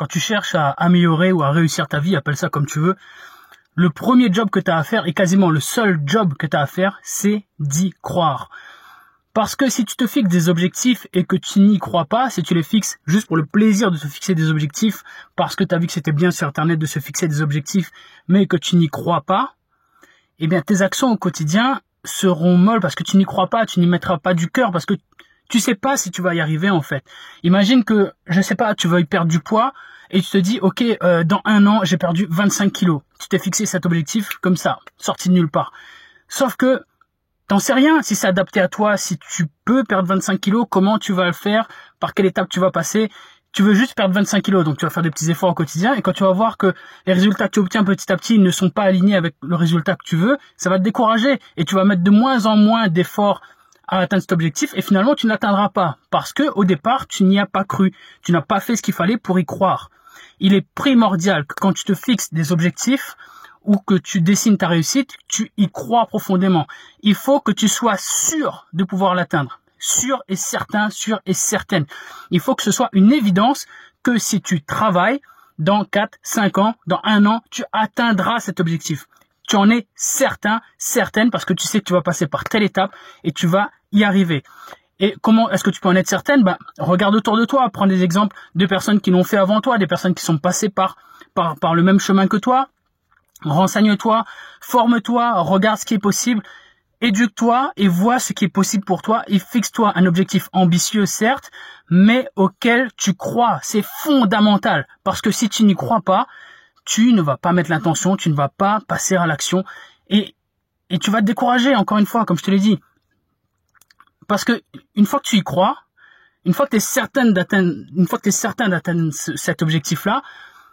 Quand tu cherches à améliorer ou à réussir ta vie, appelle ça comme tu veux, le premier job que tu as à faire, et quasiment le seul job que tu as à faire, c'est d'y croire. Parce que si tu te fixes des objectifs et que tu n'y crois pas, si tu les fixes juste pour le plaisir de te fixer des objectifs, parce que tu as vu que c'était bien sur Internet de se fixer des objectifs, mais que tu n'y crois pas, eh bien tes actions au quotidien seront molles parce que tu n'y crois pas, tu n'y mettras pas du cœur parce que tu sais pas si tu vas y arriver en fait. Imagine que, je sais pas, tu veuilles perdre du poids et tu te dis, ok, euh, dans un an, j'ai perdu 25 kilos. Tu t'es fixé cet objectif comme ça, sorti de nulle part. Sauf que T'en sais rien si c'est adapté à toi, si tu peux perdre 25 kilos, comment tu vas le faire, par quelle étape tu vas passer? Tu veux juste perdre 25 kilos, donc tu vas faire des petits efforts au quotidien, et quand tu vas voir que les résultats que tu obtiens petit à petit ne sont pas alignés avec le résultat que tu veux, ça va te décourager, et tu vas mettre de moins en moins d'efforts à atteindre cet objectif, et finalement tu n'atteindras pas, parce que au départ tu n'y as pas cru, tu n'as pas fait ce qu'il fallait pour y croire. Il est primordial que quand tu te fixes des objectifs, ou que tu dessines ta réussite, tu y crois profondément. Il faut que tu sois sûr de pouvoir l'atteindre. Sûr et certain, sûr et certaine. Il faut que ce soit une évidence que si tu travailles, dans 4, 5 ans, dans un an, tu atteindras cet objectif. Tu en es certain, certaine, parce que tu sais que tu vas passer par telle étape et tu vas y arriver. Et comment est-ce que tu peux en être certaine? Bah, Regarde autour de toi, prends des exemples de personnes qui l'ont fait avant toi, des personnes qui sont passées par, par, par le même chemin que toi, Renseigne-toi, forme-toi, regarde ce qui est possible, éduque-toi et vois ce qui est possible pour toi et fixe-toi un objectif ambitieux, certes, mais auquel tu crois. C'est fondamental parce que si tu n'y crois pas, tu ne vas pas mettre l'intention, tu ne vas pas passer à l'action et, et tu vas te décourager, encore une fois, comme je te l'ai dit. Parce que une fois que tu y crois, une fois que tu es certain d'atteindre, une fois que certain d'atteindre cet objectif-là,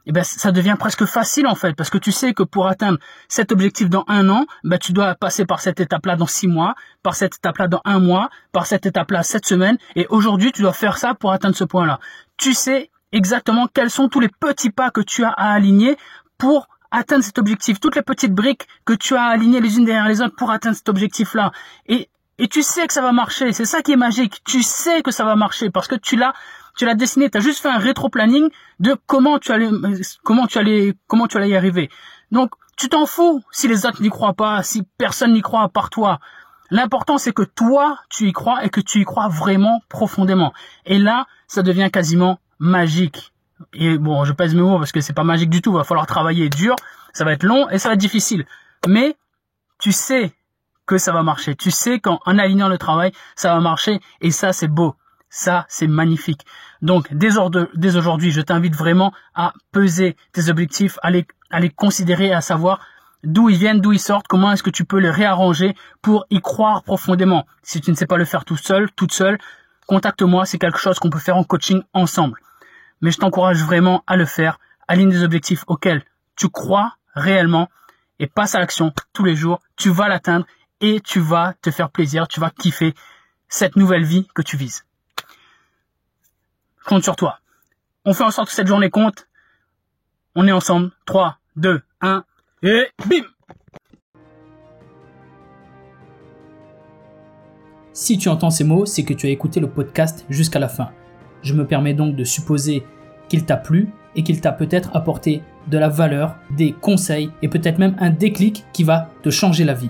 eh ben, ça devient presque facile en fait, parce que tu sais que pour atteindre cet objectif dans un an, ben, tu dois passer par cette étape-là dans six mois, par cette étape-là dans un mois, par cette étape-là sept semaines, et aujourd'hui tu dois faire ça pour atteindre ce point-là. Tu sais exactement quels sont tous les petits pas que tu as à aligner pour atteindre cet objectif, toutes les petites briques que tu as alignées les unes derrière les autres pour atteindre cet objectif-là. Et, et tu sais que ça va marcher, c'est ça qui est magique, tu sais que ça va marcher parce que tu l'as tu l'as dessiné, tu as juste fait un rétro-planning de comment tu allais, comment tu allais, comment tu allais y arriver. Donc, tu t'en fous si les autres n'y croient pas, si personne n'y croit à part toi. L'important, c'est que toi, tu y crois et que tu y crois vraiment profondément. Et là, ça devient quasiment magique. Et bon, je pèse mes mots parce que c'est pas magique du tout. Va falloir travailler dur. Ça va être long et ça va être difficile. Mais, tu sais que ça va marcher. Tu sais qu'en alignant le travail, ça va marcher. Et ça, c'est beau. Ça, c'est magnifique. Donc, dès, aujourd'hui, je t'invite vraiment à peser tes objectifs, à les, considérer, à savoir d'où ils viennent, d'où ils sortent, comment est-ce que tu peux les réarranger pour y croire profondément. Si tu ne sais pas le faire tout seul, toute seule, contacte-moi, c'est quelque chose qu'on peut faire en coaching ensemble. Mais je t'encourage vraiment à le faire, aligne des objectifs auxquels tu crois réellement et passe à l'action tous les jours, tu vas l'atteindre et tu vas te faire plaisir, tu vas kiffer cette nouvelle vie que tu vises compte sur toi. On fait en sorte que cette journée compte. On est ensemble. 3, 2, 1, et bim Si tu entends ces mots, c'est que tu as écouté le podcast jusqu'à la fin. Je me permets donc de supposer qu'il t'a plu et qu'il t'a peut-être apporté de la valeur, des conseils et peut-être même un déclic qui va te changer la vie.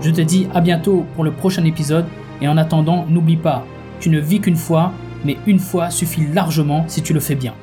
Je te dis à bientôt pour le prochain épisode et en attendant, n'oublie pas, tu ne vis qu'une fois, mais une fois suffit largement si tu le fais bien.